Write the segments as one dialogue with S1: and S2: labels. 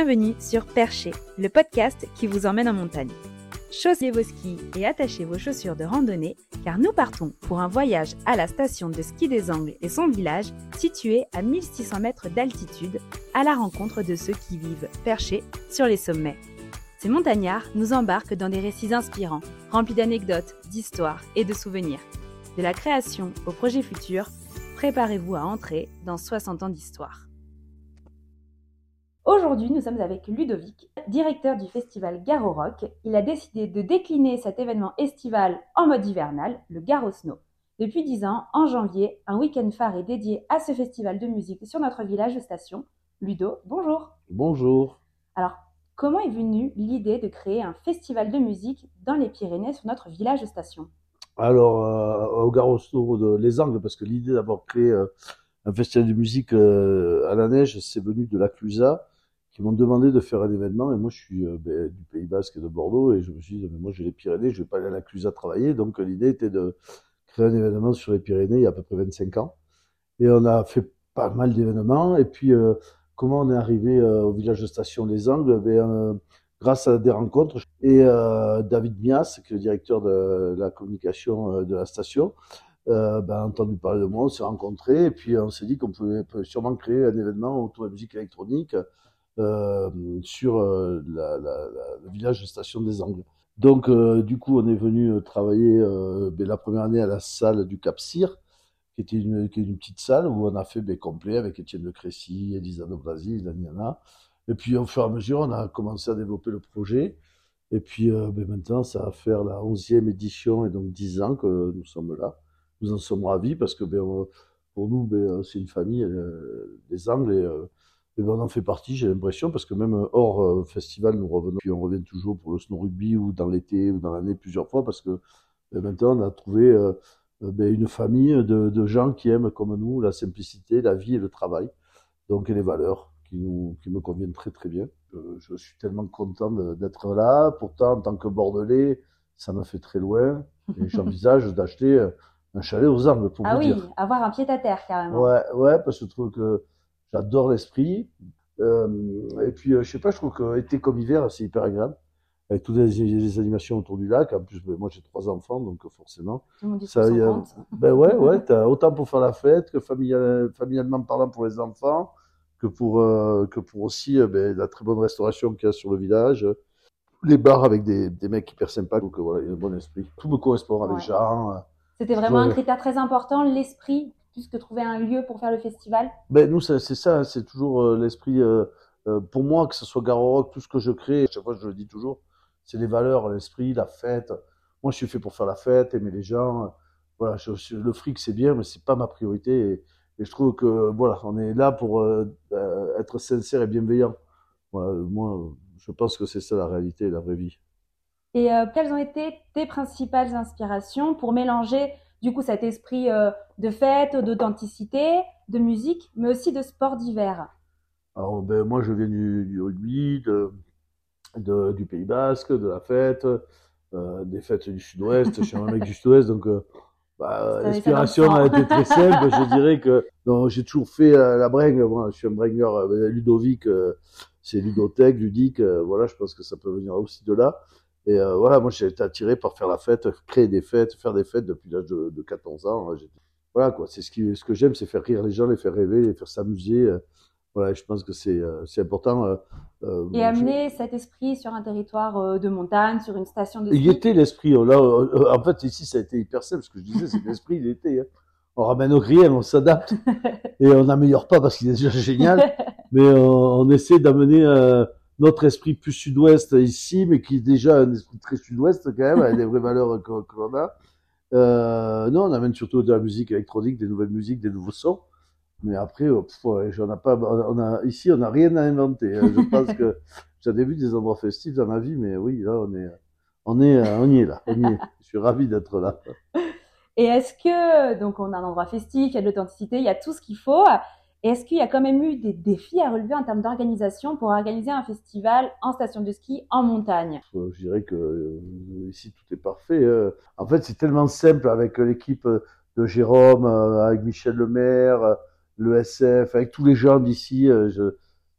S1: Bienvenue sur Percher, le podcast qui vous emmène en montagne. Chaussez vos skis et attachez vos chaussures de randonnée car nous partons pour un voyage à la station de ski des Angles et son village situé à 1600 mètres d'altitude à la rencontre de ceux qui vivent perchés sur les sommets. Ces montagnards nous embarquent dans des récits inspirants, remplis d'anecdotes, d'histoires et de souvenirs. De la création au projet futur, préparez-vous à entrer dans 60 ans d'histoire. Aujourd'hui, nous sommes avec Ludovic, directeur du festival Garo Rock. Il a décidé de décliner cet événement estival en mode hivernal, le Garo Snow. Depuis 10 ans, en janvier, un week-end phare est dédié à ce festival de musique sur notre village de station. Ludo, bonjour.
S2: Bonjour.
S1: Alors, comment est venue l'idée de créer un festival de musique dans les Pyrénées sur notre village de station?
S2: Alors, euh, au Garo Snow de Les Angles, parce que l'idée d'avoir créé euh, un festival de musique euh, à la neige, c'est venu de la Clusa qui m'ont demandé de faire un événement. Et moi, je suis euh, ben, du Pays Basque et de Bordeaux. Et je me suis dit, mais moi, j'ai les Pyrénées, je vais pas aller à la Clusa travailler. Donc, l'idée était de créer un événement sur les Pyrénées il y a à peu près 25 ans. Et on a fait pas mal d'événements. Et puis, euh, comment on est arrivé euh, au village de Station Les Angles? Ben, Grâce à des rencontres. Et David Mias, qui est le directeur de la communication de la station, euh, ben, entendu parler de moi, on s'est rencontrés et puis on s'est dit qu'on pouvait, sûrement créer un événement autour de la musique électronique euh, sur euh, le village de Station des Angles. Donc, euh, du coup, on est venu travailler ben, la première année à la salle du Cap Cyr, qui était une, est une petite salle où on a fait ben, complet avec Étienne de Crécy, Elisa de Brasil, Daniela. Et puis, au fur et à mesure, on a commencé à développer le projet. Et puis, ben, maintenant, ça va faire la 11e édition et donc 10 ans que nous sommes là. Nous en sommes ravis parce que ben, pour nous, c'est une famille, des Angles, et ben on en fait partie, j'ai l'impression, parce que même euh, hors euh, festival, nous revenons, puis on revient toujours pour le snow rugby ou dans l'été ou dans l'année plusieurs fois, parce que ben, maintenant on a trouvé euh, ben, une famille de, de, gens qui aiment comme nous la simplicité, la vie et le travail, donc et les valeurs qui, nous, qui me conviennent très très bien. je suis tellement content d'être là. Pourtant, en tant que Bordelais, ça me fait très loin. Et j'envisage d'acheter un chalet aux Angles pour
S1: ah
S2: vous
S1: oui,
S2: dire.
S1: avoir un pied à terre carrément.
S2: Ouais, ouais, parce que je trouve que J'adore l'esprit. Euh, et puis, euh, je sais pas, je trouve que été comme hiver, c'est hyper agréable. Avec toutes les, les, animations autour du lac. En plus, moi, j'ai trois enfants, donc forcément.
S1: Ça, y a,
S2: ben ouais, ouais, t'as autant pour faire la fête que familial, familialement parlant pour les enfants, que pour, euh, que pour aussi euh, ben, la très bonne restauration qu'il y a sur le village. Les bars avec des, des mecs hyper sympas, donc voilà, il y a un bon esprit. Tout me correspond avec ouais. gens.
S1: C'était vraiment un critère très important, l'esprit plus que trouver un lieu pour faire le festival
S2: ben, Nous, c'est ça, c'est toujours euh, l'esprit. Euh, euh, pour moi, que ce soit Garo Rock, tout ce que je crée, chaque fois je le dis toujours, c'est les valeurs, l'esprit, la fête. Moi, je suis fait pour faire la fête, aimer les gens. Voilà, je, le fric, c'est bien, mais c'est pas ma priorité. Et, et, je trouve que voilà, on est là pour être sincère et bienveillant. Voilà, moi, je pense que c'est ça la réalité, la vraie vie.
S1: Et quelles ont été tes principales inspirations pour mélanger du coup cet esprit euh, de fête, d'authenticité, de musique, mais aussi de sport d'hiver
S2: Alors ben, moi je viens du, du rugby, de, de, du Pays Basque, de la fête, euh, des fêtes du Sud-Ouest. je suis un mec du Sud-Ouest, donc euh, bah, l'inspiration a été très simple. je dirais que j'ai toujours fait euh, la bringue. Moi, je suis un bringueur Ludovic, c'est ludotech, ludique. voilà, je pense que ça peut venir aussi de là. Et euh, voilà, moi j'ai été attiré par faire la fête, créer des fêtes, faire des fêtes depuis l'âge de, de, 14 ans. Voilà quoi, c'est ce, qui, ce que j'aime, c'est faire rire les gens, les faire rêver, les faire s'amuser. Euh, voilà, je pense que c'est euh, important.
S1: Euh, et amener je... cet esprit sur un territoire de montagne, sur une station de ski.
S2: Il était l'esprit. Là, en fait, ici, ça a été hyper simple. Ce que je disais, c'est l'esprit, il était. Hein. On ramène au rien, on s'adapte et on n'améliore pas parce qu'il est déjà génial, mais on, on essaie d'amener notre esprit plus sud-ouest ici, mais qui est déjà un esprit très sud-ouest quand même, avec des vraies valeurs que, que l'on a. Euh, non, on amène surtout de la musique électronique, des nouvelles musiques, des nouveaux sons. Mais après, oh, pff, ouais, pas, on a, ici, on n'a rien à inventer. Hein. Je pense que j'avais vu des endroits festifs dans ma vie, mais oui, là, on est, on est, on y est là. On y est. Je suis ravi d'être là.
S1: Et est-ce que, donc, on a un endroit festif, il y a de l'authenticité, il y a tout ce qu'il faut. Est-ce qu'il y a quand même eu des défis à relever en termes d'organisation pour organiser un festival en station de ski en montagne?
S2: Je dirais que euh, ici tout est parfait. Euh. En fait, c'est tellement simple avec l'équipe de Jérôme, euh, avec Michel Lemaire, le SF, avec tous les gens d'ici.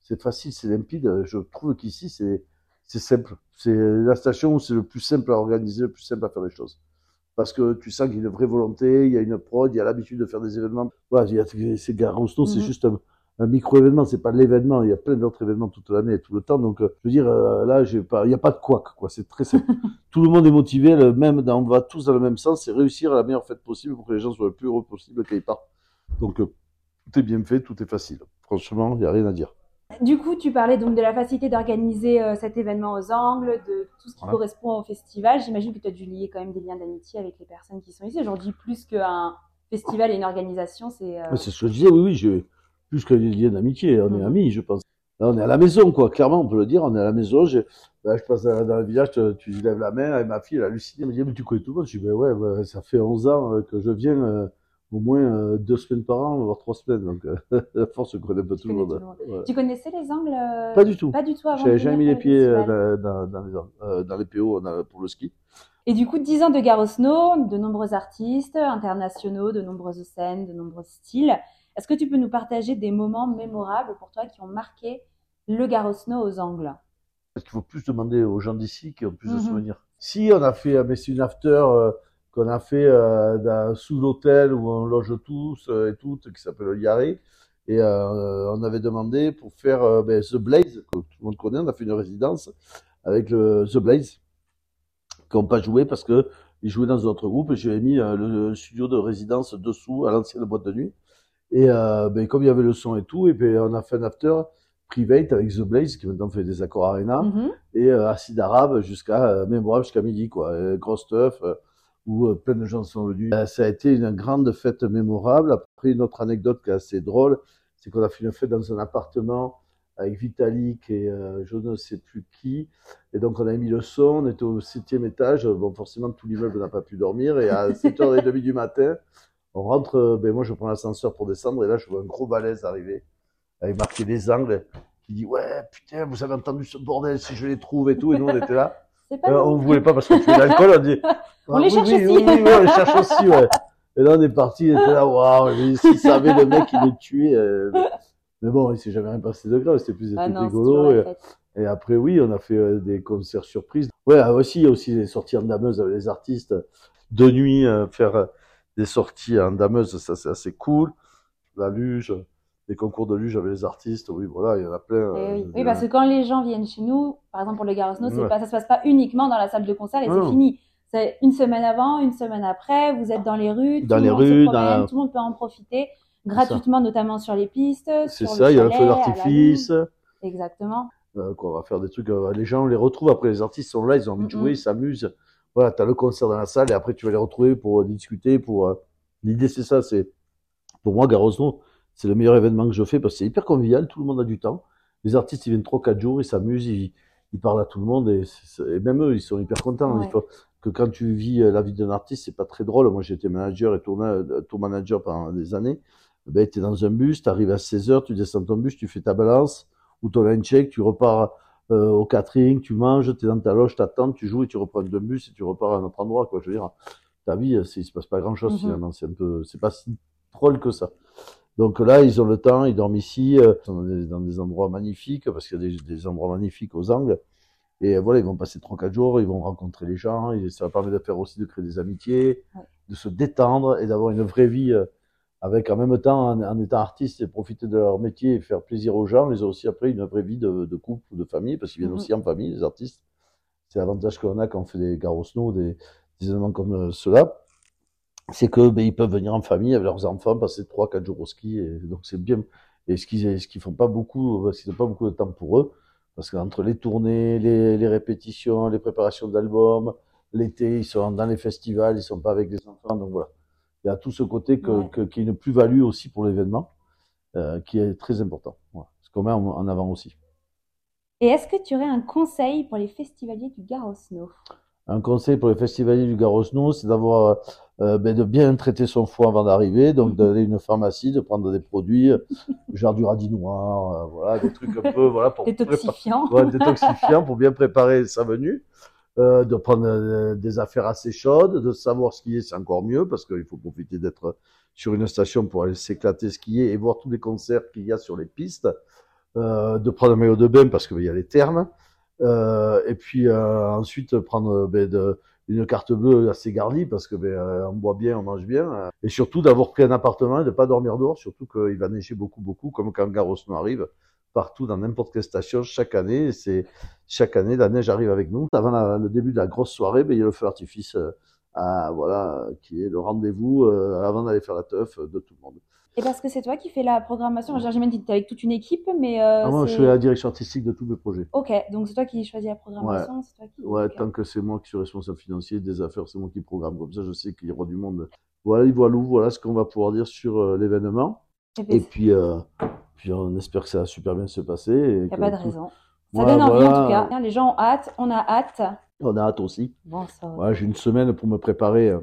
S2: c'est facile, c'est limpide. Je trouve qu'ici, c'est simple. C'est la station où c'est le plus simple à organiser, le plus simple à faire les choses. Parce que tu sens qu'il y a une vraie volonté, il y a une prod, il y a l'habitude de faire des événements. Voilà, c'est Gare c'est mhm. juste un, un micro-événement, c'est pas l'événement. Il y a plein d'autres événements toute l'année et tout le temps. Donc, euh, je veux dire, euh, là, j'ai pas, il n'y a pas de couac, quoi. C'est très simple. tout le monde est motivé, le même, on va tous dans le même sens, c'est réussir à la meilleure fête possible pour que les gens soient le plus heureux possible qu'ils partent. Donc, euh, tout est bien fait, tout est facile. Franchement, il n'y a rien à dire.
S1: Du coup, tu parlais donc de la facilité d'organiser cet événement aux angles, de tout ce qui correspond au festival. J'imagine que tu as dû lier quand même des liens d'amitié avec les personnes qui sont ici. Aujourd'hui, plus qu'un festival et une organisation, c'est.
S2: C'est ce que je disais, oui, oui. Je plus que des liens d'amitié. On est mhm. amis, je pense. Là, on est à la maison, quoi. Clairement, on peut le dire. On est à la maison. Je, là, je passe dans, le village, tu, tu lèves la main, et ma fille, elle a halluciné. Elle me dit, mais tu connais tout le monde? Je dis, ben ouais, ça fait 11 ans euh, que je viens euh, au moins euh, deux semaines par an, voire trois semaines. Donc, à force, je connais pas tout le monde.
S1: Tu connaissais les angles
S2: Pas du tout.
S1: Pas du tout avant.
S2: J'avais jamais mis les pieds dans, dans, les, dans les PO pour le ski.
S1: Et du coup, 10 ans de Gare Snow, de nombreux artistes internationaux, de nombreuses scènes, de nombreux styles. Est-ce que tu peux nous partager des moments mémorables pour toi qui ont marqué le Garosno aux Angles?
S2: Est-ce qu'il faut plus demander aux gens d'ici qui ont plus de mhm. souvenirs. Si on a fait, mais c'est une after euh, qu'on a fait euh, sous l'hôtel où on loge tous euh, et toutes, qui s'appelle le Yaré. Et on avait demandé pour faire ben, The Blaze, que tout le monde connaît, on a fait une résidence avec le The Blaze, qui n'ont pas joué parce que ils jouaient dans un autre groupe et j'avais mis le, studio de résidence dessous à l'ancienne boîte de nuit. Et euh, ben, comme il y avait le son et tout, et ben, on a fait un after private avec The Blaze, qui maintenant fait des accords arena, mm-hmm. et euh, Acide Arabe jusqu'à euh, mémorable jusqu'à midi, quoi. Et, gros stuff, euh, où euh, plein de gens sont venus. ça a été une grande fête mémorable. Après, une autre anecdote qui est assez drôle, c'est qu'on a fait une fête dans un appartement avec Vitalik et je ne sais plus qui. Et donc, on a mis le son, on était au septième étage. Bon, forcément, tout l'immeuble n'a pas pu dormir. Et à 7h30 du matin, on rentre, euh, ben moi je prends l'ascenseur pour descendre et là je vois un gros balèze arriver avec marqué les angles qui dit ouais putain vous avez entendu ce bordel si je les trouve et tout et nous on était là. Pas euh, on ne voulait pas parce qu'on tuait l'alcool, on dit
S1: on les ah, cherche
S2: oui,
S1: aussi.
S2: Oui, oui, on les cherche aussi ouais. Et là on est parti, il était là waouh, s'il savait le mec il est tué. Euh... Mais bon, il s'est jamais rien passé de grave, c'était plus ah rigolo. Et, après oui, on a fait euh, des concerts surprises. Ouais, aussi il y a aussi les sorties en dameuse avec les artistes de nuit faire des sorties en dameuse, ça c'est assez cool. La luge, les concours de luge avec les artistes, oui, voilà, il y en a plein.
S1: Eh oui. Euh, oui. parce que quand les gens viennent chez nous, par exemple pour le Garosno, ouais. pas, ça se passe pas uniquement dans la salle de concert et c'est fini. C'est une semaine avant, une semaine après, vous êtes dans les rues,
S2: dans
S1: tout
S2: les rues, dans
S1: tout le monde peut en profiter gratuitement, notamment sur les pistes.
S2: C'est ça, il y a le feu d'artifice.
S1: Exactement.
S2: Euh, on va faire des trucs. Euh, les gens, on les retrouve après. Les artistes sont là, ils ont envie de jouer, ils s'amusent voilà, tu as le concert dans la salle et après tu vas les retrouver pour discuter. Pour euh, l'idée c'est ça, c'est pour moi Garosno, c'est le meilleur événement que je fais parce que c'est hyper convivial, tout le monde a du temps. Les artistes ils viennent trois quatre jours, ils s'amusent, ils, parlent à tout le monde et, même eux ils sont hyper contents. Faut que quand tu vis euh, la vie d'un artiste, c'est pas très drôle. Moi j'étais manager et tour euh, manager pendant des années. Ben, tu es dans un bus, tu arrives à 16h, tu descends ton bus, tu fais ta balance ou ton line check, tu repars euh, au catering, tu manges, tu es dans ta loge, tu attends, tu joues et tu reprends deux bus et tu repars à un autre endroit. Quoi. Je veux dire, ta vie, il se passe pas grand-chose mhm. finalement. C'est un peu, c'est pas si drôle que ça. Donc là, ils ont le temps, ils dorment ici, euh, dans, des, dans des endroits magnifiques, parce qu'il y a des, des, endroits magnifiques aux angles. Et voilà, ils vont passer trois quatre jours, ils vont rencontrer les gens, et ça va permettre de faire aussi de créer des amitiés, de se détendre et d'avoir une vraie vie avec en même temps, en, étant artiste et profiter de leur métier et faire plaisir aux gens, ils ont aussi après une vraie vie de, de couple ou de famille, parce qu'ils viennent mhm. aussi en famille, les artistes. C'est l'avantage qu'on a quand on fait des garos snow, des, des événements comme euh, cela, c'est que ben, ils peuvent venir en famille avec leurs enfants, passer trois, quatre jours au ski, et donc c'est bien. Et ce qu'ils ce qu'ils font pas beaucoup, parce qu'ils n'ont pas beaucoup de temps pour eux, parce qu'entre les tournées, les, les répétitions, les préparations d'albums, l'été, ils sont dans les festivals, ils sont pas avec les enfants, donc voilà il y a tout ce côté que, qui est une plus-value aussi pour l'événement, euh, qui est très important. Voilà. Ce qu'on met en, avant aussi.
S1: Et est-ce que tu aurais un conseil pour les festivaliers du Garosno
S2: Un conseil pour les festivaliers du Garosno, c'est d'avoir euh, ben, de bien traiter son foie avant d'arriver, donc d'aller à une pharmacie, de prendre des produits, genre du radis noir, euh, voilà, des trucs un peu, voilà,
S1: pour détoxifiant,
S2: ouais, détoxifiant pour bien préparer sa venue. Euh, de prendre euh, des affaires assez chaudes, de savoir skier, c'est encore mieux parce qu'il faut profiter d'être sur une station pour aller s'éclater skier et voir tous les concerts qu'il y a sur les pistes. euh, de prendre un maillot de bain parce qu'il y a les thermes, euh, et puis euh, ensuite prendre ben, de, une carte bleue assez garnie parce que ben, on boit bien, on mange bien, et surtout d'avoir pris un appartement et de pas dormir dehors, surtout qu'il va neiger beaucoup, beaucoup, comme quand Garros nous arrive partout dans n'importe quelle station chaque année. C'est chaque année la neige arrive avec nous. Avant le début de la grosse soirée, ben, il y a le feu artifice, à, voilà, qui est le rendez-vous avant d'aller faire la teuf de tout le monde.
S1: Et parce que c'est toi qui fais la programmation. J'imagine que tu es avec toute une équipe, mais. Euh,
S2: ah, moi, je fais la direction artistique de tous mes projets.
S1: Ok, donc c'est toi qui choisis la programmation
S2: Ouais,
S1: toi qui...
S2: ouais tant que c'est moi qui suis responsable financier des affaires, c'est moi qui programme. Comme ça, je sais qu'il y aura du monde. Voilà, voilà, voilà ce qu'on va pouvoir dire sur euh, l'événement. Et, puis, euh, puis, on espère que ça va super bien se passer.
S1: Il n'y a pas de raison. Ça donne envie en tout cas. Les gens ont hâte, on a hâte.
S2: On a hâte aussi.
S1: Bon, ça.
S2: J'ai une semaine pour me préparer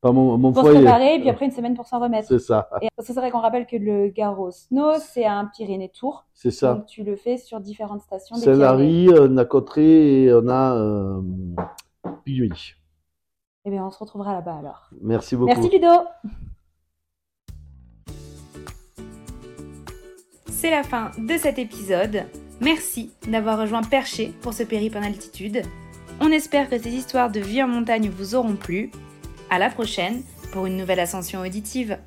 S2: pas mon,
S1: mon
S2: pour
S1: se préparer, et puis après une semaine pour s'en remettre.
S2: C'est ça.
S1: Et c'est vrai qu'on rappelle que le Garo Snow, c'est un Pyrénées Tour.
S2: C'est ça.
S1: Donc tu le fais sur différentes stations.
S2: Saint-Lary, on a Cotteret et on a euh.
S1: Eh bien, on se retrouvera là-bas alors.
S2: Merci beaucoup.
S1: Merci Ludo. C'est la fin de cet épisode. Merci d'avoir rejoint Perché pour ce périple en altitude. On espère que ces histoires de vie en montagne vous auront plu. À la prochaine pour une nouvelle ascension auditive.